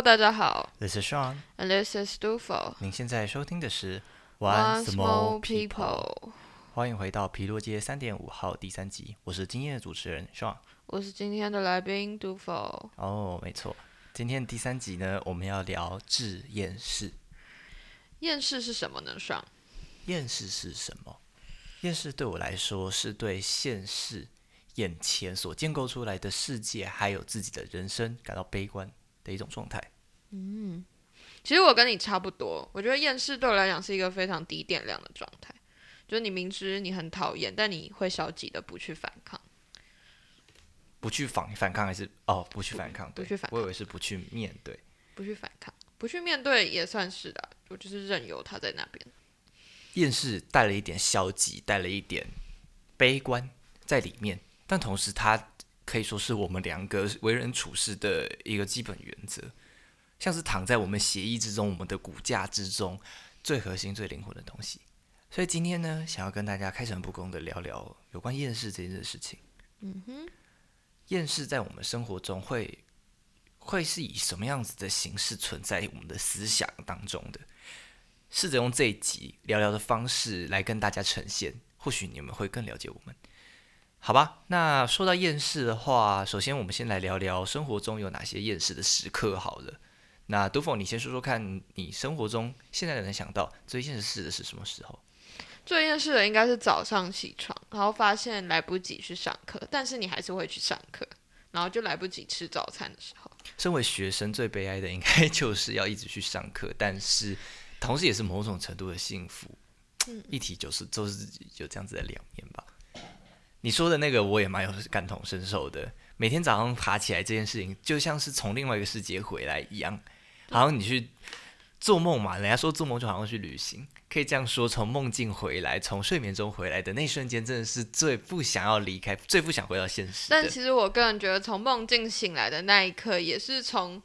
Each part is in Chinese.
Hello，大家好 This is Sean，，and this is Dufo。您现在收听的是 One small People，people，欢迎回到皮洛街三点五号第三集，我是今天的主持人 Sean。我是今天的来宾 Dufo。哦，没错，今天第三集呢，我们要聊治厌世。厌世是什么呢？？Sean，厌世是什么？厌世对我来说是对现世眼前所建构出来的世界，还有自己的人生感到悲观的一种状态。其实我跟你差不多，我觉得厌世对我来讲是一个非常低电量的状态，就是你明知你很讨厌，但你会消极的不去反抗。不去反反抗还是哦，不去反抗，对不去反抗我以为是不去面对。不去反抗，不去面对也算是的，我就是任由他在那边。厌世带了一点消极，带了一点悲观在里面，但同时它可以说是我们两个为人处事的一个基本原则，像是躺在我们协议之中、我们的骨架之中最核心、最灵魂的东西。所以今天呢，想要跟大家开诚布公的聊聊有关厌世这件事情。嗯哼，厌世在我们生活中会会是以什么样子的形式存在我们的思想当中的？试着用这一集聊聊的方式来跟大家呈现，或许你们会更了解我们，好吧？那说到厌世的话，首先我们先来聊聊生活中有哪些厌世的时刻好了。那杜凤，你先说说看，你生活中现在能想到最现实的是什么时候？最现实的应该是早上起床，然后发现来不及去上课，但是你还是会去上课，然后就来不及吃早餐的时候。身为学生最悲哀的，应该 就是要一直去上课，但是同时也是某种程度的幸福。嗯一提就是就是有这样子的两面吧。你说的那个我也蛮有感同身受的。每天早上爬起来这件事情，就像是从另外一个世界回来一样，好像你去做梦嘛。人家说做梦就好像去旅行，可以这样说。从梦境回来，从睡眠中回来的那一瞬间，真的是最不想要离开，最不想回到现实。但其实我个人觉得，从梦境醒来的那一刻，也是从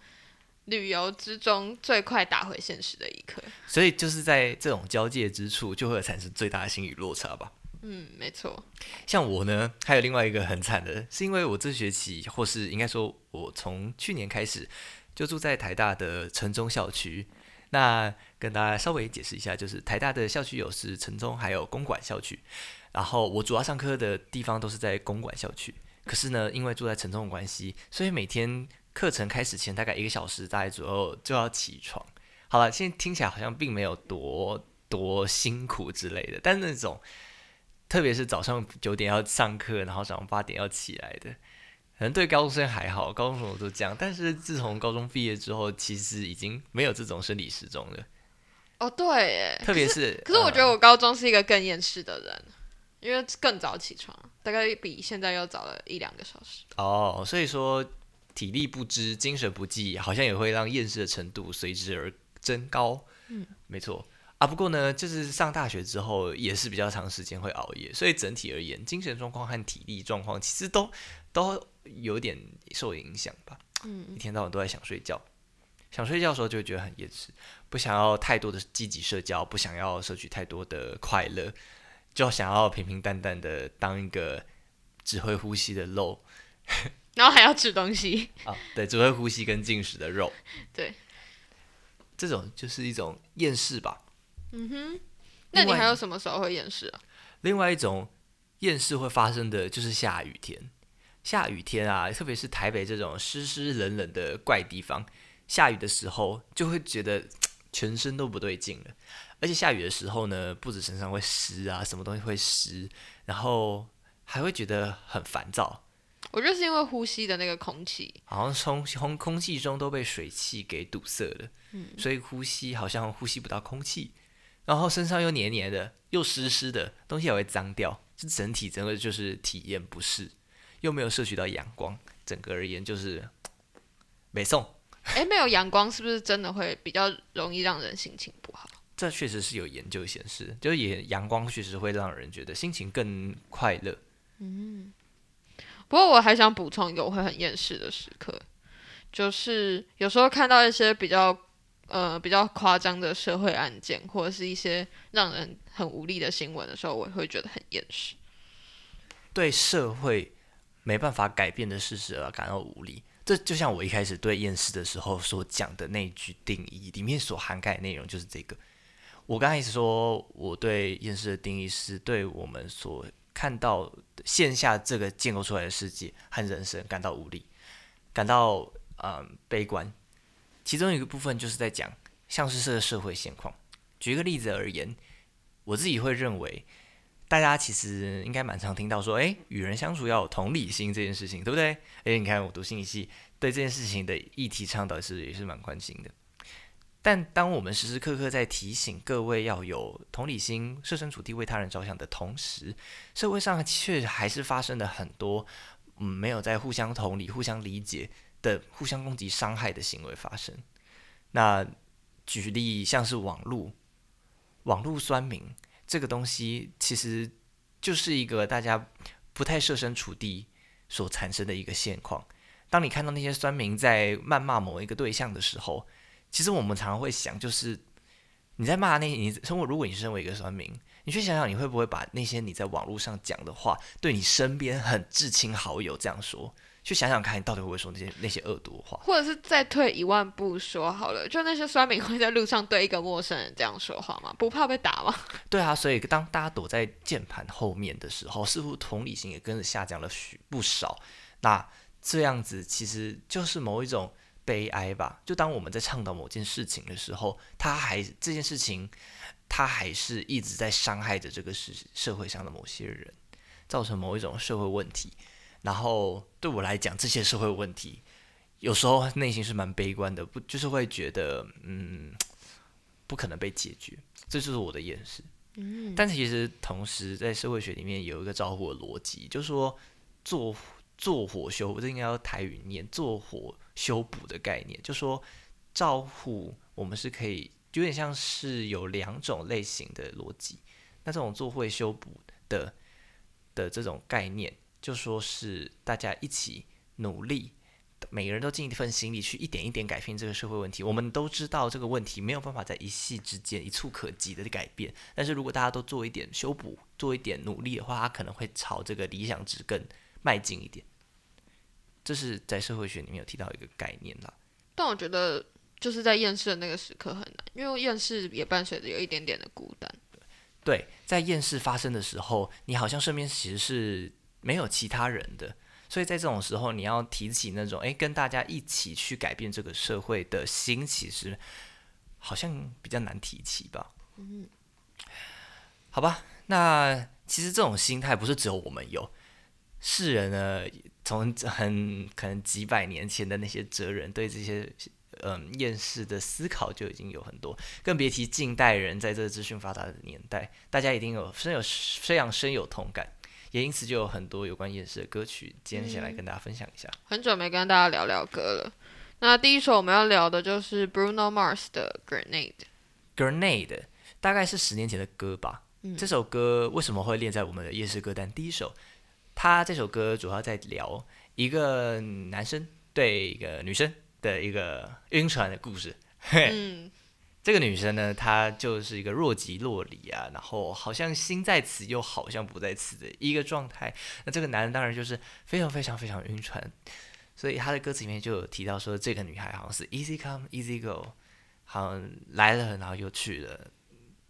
旅游之中最快打回现实的一刻。所以就是在这种交界之处，就会产生最大的心理落差吧。嗯，没错。像我呢，还有另外一个很惨的，是因为我这学期，或是应该说，我从去年开始就住在台大的城中校区。那跟大家稍微解释一下，就是台大的校区有是城中，还有公馆校区。然后我主要上课的地方都是在公馆校区。可是呢，因为住在城中的关系，所以每天课程开始前大概一个小时，大概左右就要起床。好了，现在听起来好像并没有多多辛苦之类的，但是那种。特别是早上九点要上课，然后早上八点要起来的，可能对高中生还好，高中生都这样。但是自从高中毕业之后，其实已经没有这种生理时钟了。哦，对，耶。特别是，可是我觉得我高中是一个更厌世的人，因为更早起床，大概比现在又早了一两个小时。哦，所以说体力不支、精神不济，好像也会让厌世的程度随之而增高。嗯，没错。啊，不过呢，就是上大学之后也是比较长时间会熬夜，所以整体而言，精神状况和体力状况其实都都有点受影响吧。嗯，一天到晚都在想睡觉，想睡觉的时候就会觉得很厌世，不想要太多的积极社交，不想要摄取太多的快乐，就想要平平淡淡的当一个只会呼吸的肉，然后还要吃东西啊，对，只会呼吸跟进食的肉，对，这种就是一种厌世吧。嗯哼，那你还有什么时候会厌世啊？另外一种厌世会发生的就是下雨天。下雨天啊，特别是台北这种湿湿冷冷的怪地方，下雨的时候就会觉得全身都不对劲了。而且下雨的时候呢，不止身上会湿啊，什么东西会湿，然后还会觉得很烦躁。我觉得是因为呼吸的那个空气，好像从从空气中都被水汽给堵塞了，嗯，所以呼吸好像呼吸不到空气。然后身上又黏黏的，又湿湿的，东西也会脏掉，就整体整个就是体验不适，又没有摄取到阳光，整个而言就是没送。哎，没有阳光是不是真的会比较容易让人心情不好？这确实是有研究显示，就是也阳光确实会让人觉得心情更快乐。嗯，不过我还想补充一个我会很厌世的时刻，就是有时候看到一些比较。呃，比较夸张的社会案件，或者是一些让人很无力的新闻的时候，我会觉得很厌世。对社会没办法改变的事实而感到无力，这就像我一开始对厌世的时候所讲的那句定义里面所涵盖的内容，就是这个。我刚开始说我对厌世的定义是对我们所看到线下这个建构出来的世界和人生感到无力，感到嗯悲观。其中一个部分就是在讲像是这个社会现况。举一个例子而言，我自己会认为。大家其实应该蛮常听到说，哎，与人相处要有同理心这件事情，对不对？哎，你看我读心理系，对这件事情的议题倡导是也是蛮关心的。但当我们时时刻刻在提醒各位要有同理心、设身处地为他人着想的同时，社会上却还是发生了很多嗯没有在互相同理、互相理解的互相攻击、伤害的行为发生。那举例像是网络，网络酸民。这个东西其实就是一个大家不太设身处地所产生的一个现况。当你看到那些酸民在谩骂某一个对象的时候，其实我们常常会想，就是你在骂那你生活，如果你身为一个酸民，你去想想，你会不会把那些你在网络上讲的话，对你身边很至亲好友这样说？去想想看，你到底会不会说那些那些恶毒话，或者是再退一万步说好了，就那些酸民会在路上对一个陌生人这样说话吗？不怕被打吗？对啊，所以当大家躲在键盘后面的时候，似乎同理心也跟着下降了许不少。那这样子其实就是某一种悲哀吧。就当我们在倡导某件事情的时候，他还这件事情，他还是一直在伤害着这个社社会上的某些人，造成某一种社会问题。然后对我来讲，这些社会问题有时候内心是蛮悲观的，不就是会觉得嗯不可能被解决，这就是我的厌世。嗯，但其实同时在社会学里面有一个招呼的逻辑，就是说做做火修，这应该要台语念做火修补的概念，就说照护我们是可以有点像是有两种类型的逻辑，那这种做会修补的的这种概念。就说是大家一起努力，每个人都尽一份心力去一点一点改变这个社会问题。我们都知道这个问题没有办法在一夕之间一触可及的改变，但是如果大家都做一点修补，做一点努力的话，它可能会朝这个理想值更迈进一点。这是在社会学里面有提到一个概念啦。但我觉得就是在厌世的那个时刻很难，因为厌世也伴随着有一点点的孤单。对，在厌世发生的时候，你好像身边其实是。没有其他人的，所以在这种时候，你要提起那种诶，跟大家一起去改变这个社会的心，其实好像比较难提起吧。嗯，好吧，那其实这种心态不是只有我们有，世人呢，从很可能几百年前的那些哲人对这些嗯厌世的思考就已经有很多，更别提近代人在这个资讯发达的年代，大家一定有深有非常深有同感。也因此就有很多有关厌世的歌曲，今天先来跟大家分享一下。很久没跟大家聊聊歌了，那第一首我们要聊的就是 Bruno Mars 的 Grenade。Grenade 大概是十年前的歌吧。这首歌为什么会列在我们的夜市歌单第一首？他这首歌主要在聊一个男生对一个女生的一个晕船的故事。嗯。这个女生呢，她就是一个若即若离啊，然后好像心在此，又好像不在此的一个状态。那这个男人当然就是非常非常非常晕船，所以他的歌词里面就有提到说，这个女孩好像是 easy come easy go，好像来了然后又去了，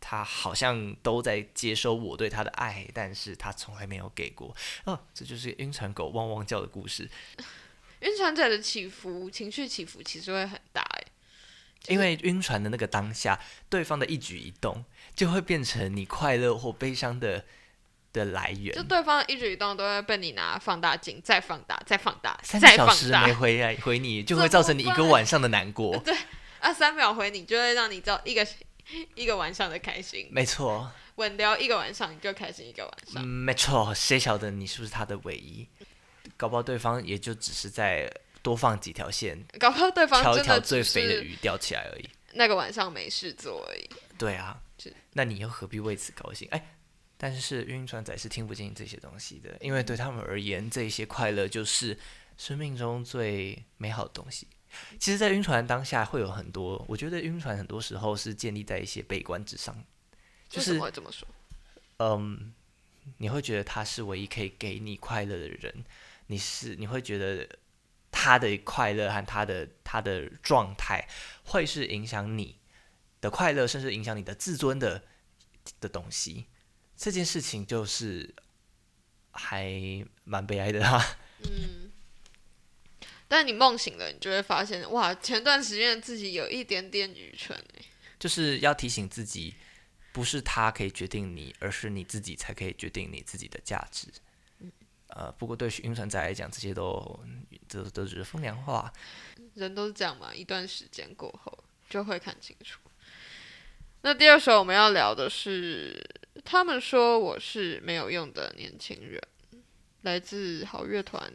她好像都在接收我对她的爱，但是她从来没有给过。哦，这就是晕船狗汪汪叫的故事。晕船者的起伏，情绪起伏其实会很大。因为晕船的那个当下，对方的一举一动就会变成你快乐或悲伤的的来源。就对方的一举一动都会被你拿放大镜再放大、再放大、三小时没回来回你，就会造成你一个晚上的难过。对啊，三秒回你就会让你造一个一个晚上的开心。没错，稳聊一个晚上你就开心一个晚上。没错，谁晓得你是不是他的唯一？搞不好对方也就只是在。多放几条线，搞不好对方挑一条最肥的鱼钓起来而已。那个晚上没事做而已。对啊，那你又何必为此高兴？哎，但是晕船仔是听不进这些东西的，因为对他们而言，这些快乐就是生命中最美好的东西。其实，在晕船当下会有很多，我觉得晕船很多时候是建立在一些悲观之上。就是会这么说？嗯，你会觉得他是唯一可以给你快乐的人，你是你会觉得。他的快乐和他的他的状态，会是影响你的快乐，甚至影响你的自尊的的东西。这件事情就是还蛮悲哀的哈。嗯，但你梦醒了，你就会发现，哇，前段时间自己有一点点愚蠢哎。就是要提醒自己，不是他可以决定你，而是你自己才可以决定你自己的价值。呃，不过对晕船仔来讲，这些都这都只是风凉话。人都是这样嘛，一段时间过后就会看清楚。那第二首我们要聊的是，他们说我是没有用的年轻人，来自好乐团。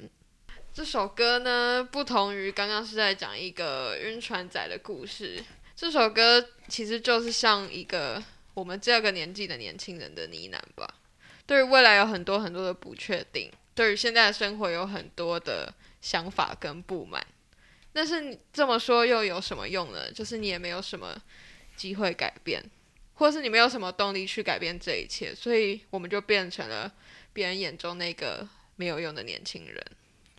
这首歌呢，不同于刚刚是在讲一个晕船仔的故事。这首歌其实就是像一个我们这个年纪的年轻人的呢喃吧。对于未来有很多很多的不确定，对于现在的生活有很多的想法跟不满。但是你这么说又有什么用呢？就是你也没有什么机会改变，或是你没有什么动力去改变这一切，所以我们就变成了别人眼中那个没有用的年轻人。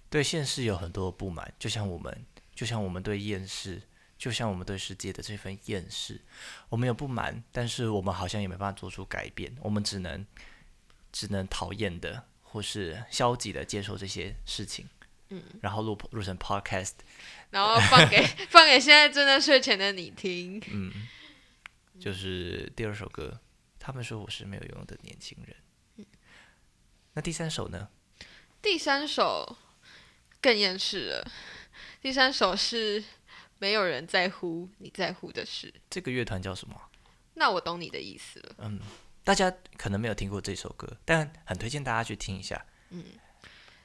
对现实有很多不满，就像我们，就像我们对厌世，就像我们对世界的这份厌世，我们有不满，但是我们好像也没办法做出改变，我们只能只能讨厌的或是消极的接受这些事情，嗯，然后录录成 podcast，然后放给 放给现在正在睡前的你听。嗯，就是第二首歌，他们说我是没有用的年轻人。那第三首呢？第三首更厌世了。第三首是没有人在乎你在乎的事。这个乐团叫什么？那我懂你的意思了。嗯，大家可能没有听过这首歌，但很推荐大家去听一下。嗯，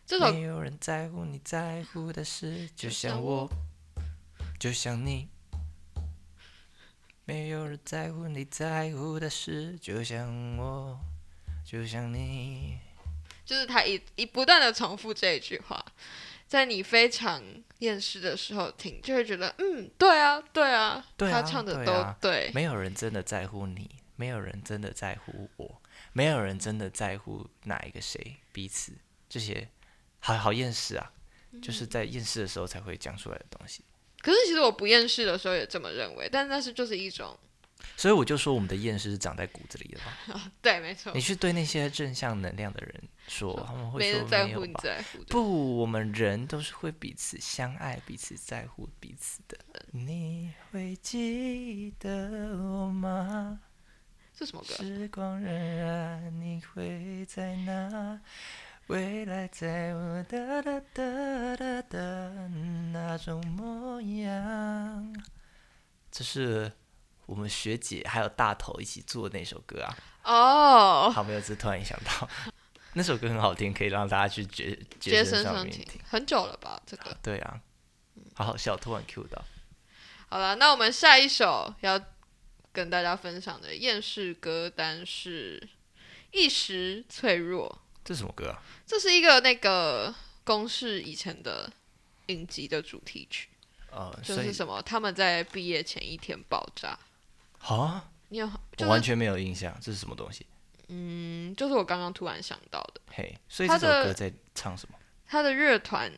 这首没有人在乎你在乎的事，就像我，就像你。没有人在乎你在乎的事，就像我，就像你。就是他一一不断的重复这一句话，在你非常厌世的时候听，就会觉得嗯，对啊，对啊，对啊他唱的对都啊对。没有人真的在乎你，没有人真的在乎我，没有人真的在乎哪一个谁彼此，这些好好厌世啊！就是在厌世的时候才会讲出来的东西。可是其实我不厌世的时候也这么认为，但那是就是一种所以我就说，我们的厌世是长在骨子里的嘛。对，没错你，去对那些正向能量的人说，他们会说没人在乎你没有吧？在乎的。不，我们人都是会彼此相爱、彼此在乎彼此的。你会记得我吗？这什么歌？时光荏苒，你会在哪？未来在我哒哒哒哒哒那种模样。这是我们学姐还有大头一起做的那首歌啊。哦，好，没有，只是突然想到，那首歌很好听，可以让大家去觉接接身上听听。很久了吧？这个对啊，好好笑，突然 Q 到。好了，那我们下一首要跟大家分享的厌世歌单是《一时脆弱》，这是什么歌啊？这是一个那个公式以前的影集的主题曲，呃，就是什么他们在毕业前一天爆炸。好啊，你有就是我完全没有印象，这是什么东西？嗯，就是我刚刚突然想到的，嘿，所以这首歌在唱什么？他的乐团，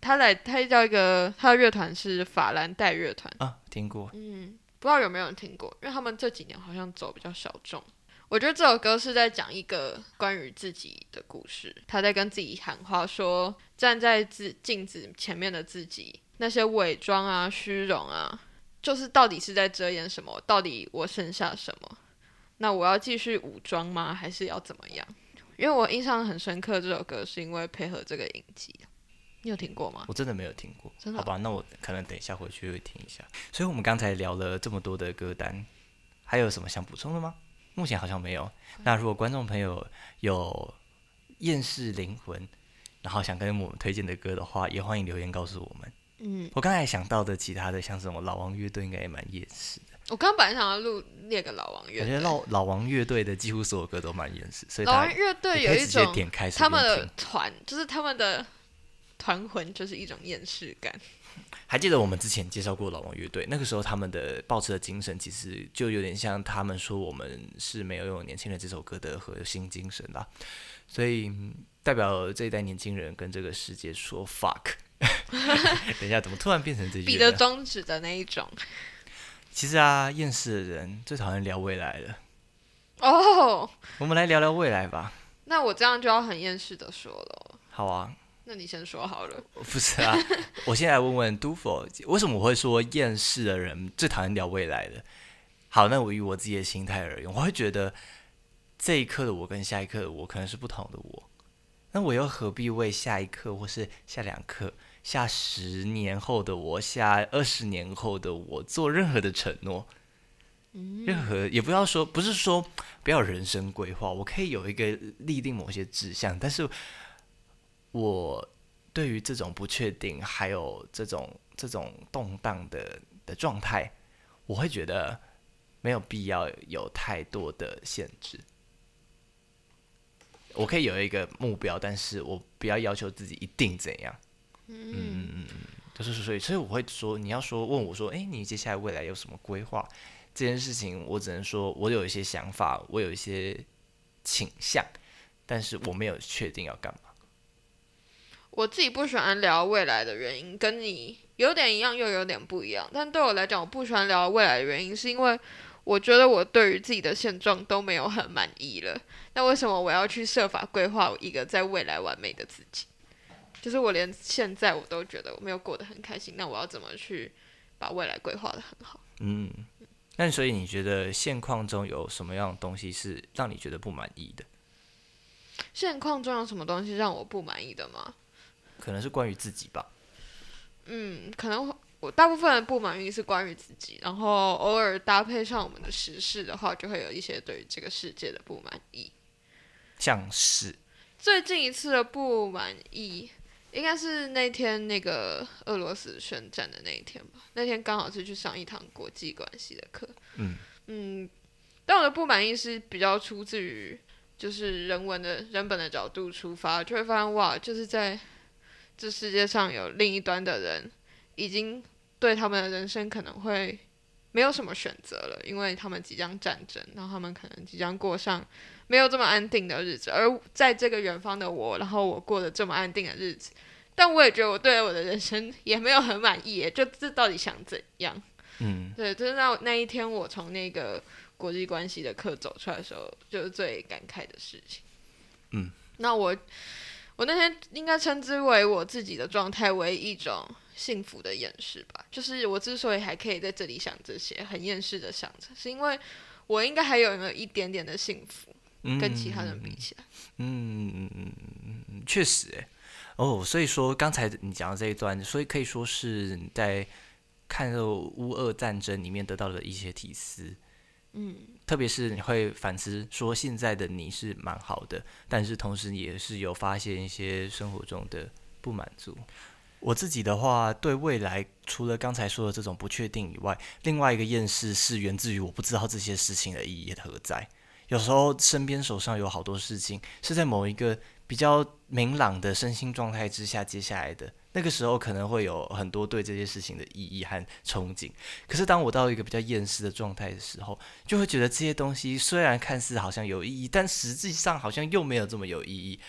他来他叫一个他的乐团是法兰黛乐团。啊，听过。嗯，不知道有没有人听过，因为他们这几年好像走比较小众。我觉得这首歌是在讲一个关于自己的故事，他在跟自己喊话说，站在自镜子前面的自己，那些伪装啊、虚荣啊，就是到底是在遮掩什么？到底我剩下什么？那我要继续武装吗？还是要怎么样？因为我印象很深刻，这首歌是因为配合这个影集，你有听过吗？我真的没有听过，真的哦好吧，那我可能等一下回去会听一下。所以我们刚才聊了这么多的歌单，还有什么想补充的吗？目前好像没有。那如果观众朋友有厌世灵魂，然后想跟我们推荐的歌的话，也欢迎留言告诉我们。嗯，我刚才想到的其他的，像什么老王乐队，应该也蛮厌世的。我刚本来想要录列个老王乐队，我觉得老老王乐队的几乎所有歌都蛮厌世，所以老王乐队有一种点开他们的团，就是他们的团魂，就是一种厌世感。还记得我们之前介绍过老王乐队，那个时候他们的抱持的精神，其实就有点像他们说我们是没有用年轻人这首歌的核心精神啦。所以嗯代表这一代年轻人跟这个世界说 fuck，等一下，怎么突然变成这句？比着中指的那一种。其实啊，厌世的人最讨厌聊未来了。哦，我们来聊聊未来吧。那我这样就要很厌世的说了。好啊，那你先说好了。不是啊，我先来问问杜否，为什么我会说厌世的人最讨厌聊未来的？好，那我以我自己的心态而言，我会觉得这一刻的我跟下一刻的我可能是不同的我。那我又何必为下一刻或是下两刻、下十年后的我、下二十年后的我做任何的承诺？任何也不要说，不是说不要人生规划，我可以有一个立定某些志向，但是我对于这种不确定，还有这种这种动荡的的状态，我会觉得没有必要有太多的限制。我可以有一个目标，但是我不要要求自己一定怎样。嗯嗯嗯，就是所以，所以我会说，你要说问我说，哎，你接下来未来有什么规划？这件事情，我只能说，我有一些想法，我有一些倾向，但是我没有确定要干嘛。我自己不喜欢聊未来的原因，跟你有点一样，又有点不一样。但对我来讲，我不喜欢聊未来的原因，是因为我觉得我对于自己的现状都没有很满意了。那为什么我要去设法规划一个在未来完美的自己？就是我连现在我都觉得我没有过得很开心，那我要怎么去把未来规划的很好？嗯。那所以你觉得现况中有什么样的东西是让你觉得不满意的？现况中有什么东西让我不满意的吗？可能是关于自己吧。嗯，可能我大部分的不满意是关于自己，然后偶尔搭配上我们的时事的话，就会有一些对于这个世界的不满意。像是最近一次的不满意。应该是那天那个俄罗斯宣战的那一天吧。那天刚好是去上一堂国际关系的课。嗯嗯，但我的不满意是比较出自于就是人文的人本的角度出发，就会发现哇，就是在这世界上有另一端的人，已经对他们的人生可能会没有什么选择了，因为他们即将战争，然后他们可能即将过上没有这么安定的日子，而在这个远方的我，然后我过得这么安定的日子。但我也觉得我对我的人生 也没有很满意，就这到底想怎样？嗯，对，就是那那一天我从那个国际关系的课走出来的时候，就是最感慨的事情。嗯，那我我那天应该称之为我自己的状态为一种幸福的掩饰吧。就是我之所以还可以在这里想这些，很厌世的想着，是因为我应该还有有一点点的幸福，跟其他人比起来。嗯嗯嗯嗯，确实哎。哦，所以说刚才你讲的这一段，所以可以说是在看乌俄战争里面得到的一些提示，嗯，特别是你会反思说现在的你是蛮好的，但是同时也是有发现一些生活中的不满足。我自己的话，对未来除了刚才说的这种不确定以外，另外一个厌世是源自于我不知道这些事情的意义何在。有时候身边手上有好多事情是在某一个。比较明朗的身心状态之下，接下来的那个时候可能会有很多对这些事情的意义和憧憬。可是当我到一个比较厌世的状态的时候，就会觉得这些东西虽然看似好像有意义，但实际上好像又没有这么有意义。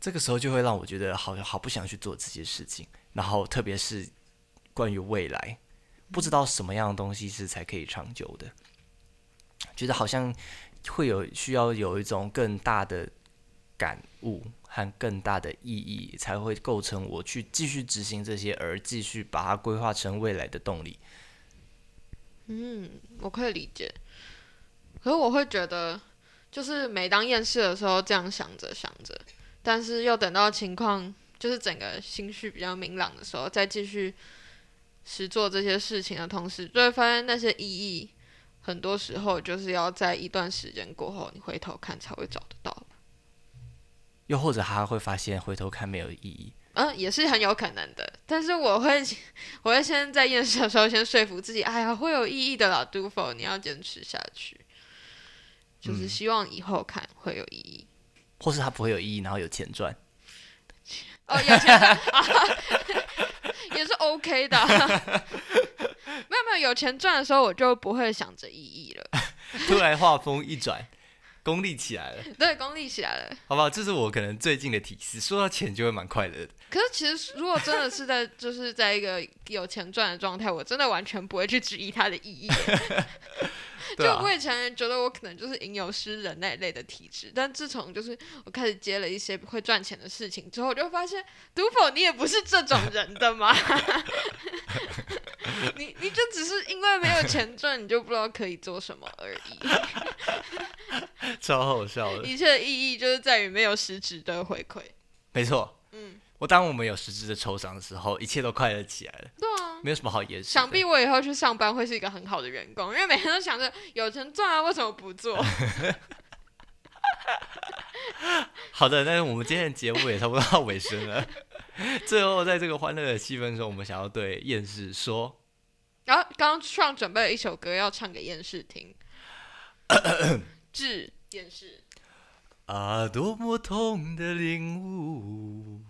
这个时候就会让我觉得好像好不想去做这些事情。然后特别是关于未来，不知道什么样的东西是才可以长久的，觉得好像会有需要有一种更大的。感悟和更大的意义，才会构成我去继续执行这些，而继续把它规划成未来的动力。嗯，我可以理解。可是我会觉得，就是每当厌世的时候，这样想着想着，但是又等到情况就是整个心绪比较明朗的时候，再继续实做这些事情的同时，就会发现那些意义，很多时候就是要在一段时间过后，你回头看才会找得到。又或者他会发现回头看没有意义，嗯，也是很有可能的。但是我会，我会先在验尸的时候先说服自己，哎呀，会有意义的啦，杜否，你要坚持下去，就是希望以后看会有意义，或是他不会有意义，然后有钱赚，哦，有钱赚 也是 OK 的，没有没有有钱赚的时候，我就不会想着意义了。突然话锋一转。功利起来了，对，功利起来了。好不好？这是我可能最近的体思，说到钱就会蛮快乐的。可是其实如果真的是在 就是在一个有钱赚的状态，我真的完全不会去质疑它的意义。就我以前觉得我可能就是吟游诗人那一类的体质，但自从就是我开始接了一些会赚钱的事情之后，我就发现，杜否你也不是这种人的嘛。你你就只是因为没有钱赚，你就不知道可以做什么而已。超好笑的。一切的意义就是在于没有实质的回馈。没错，嗯，我当我们有实质的抽赏的时候，一切都快乐起来了，对啊。没有什么好掩饰。想必我以后去上班会是一个很好的员工，因为每天都想着有钱赚啊，为什么不做？好的，那我们今天的节目也差不多到尾声了。最后，在这个欢乐的气氛中，我们想要对厌世说：然后刚刚创准备了一首歌要唱给厌世听，致厌世。啊，多么痛的领悟，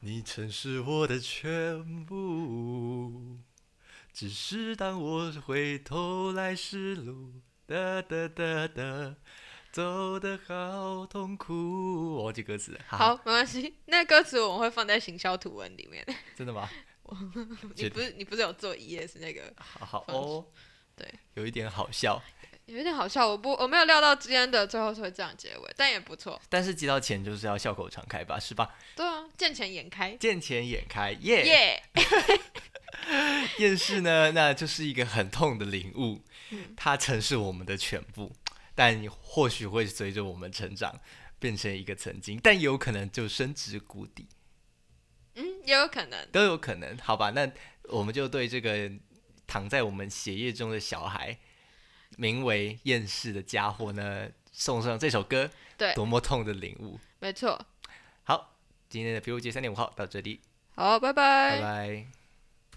你曾是我的全部。只是当我回头来时路，哒哒哒哒，走的好痛苦。我忘记歌词好，没关系，那歌词我们会放在行销图文里面。真的吗？你不是你不是有做 ES 那个，好好哦，对，有一点好笑，有点好笑。我不我没有料到今天的最后是会这样结尾，但也不错。但是接到钱就是要笑口常开吧，是吧？对啊，见钱眼开，见钱眼开，耶、耶、厌世呢，那就是一个很痛的领悟，嗯它曾是我们的全部，但或许会随着我们成长变成一个曾经，但也有可能就深植谷底，嗯，也有可能。都有可能。好吧，那我们就对这个躺在我们血液中的小孩，名为厌世的家伙呢，送上这首歌，对多么痛的领悟。没错。好，今天的 PUG 三点五号到这里，好，拜拜拜拜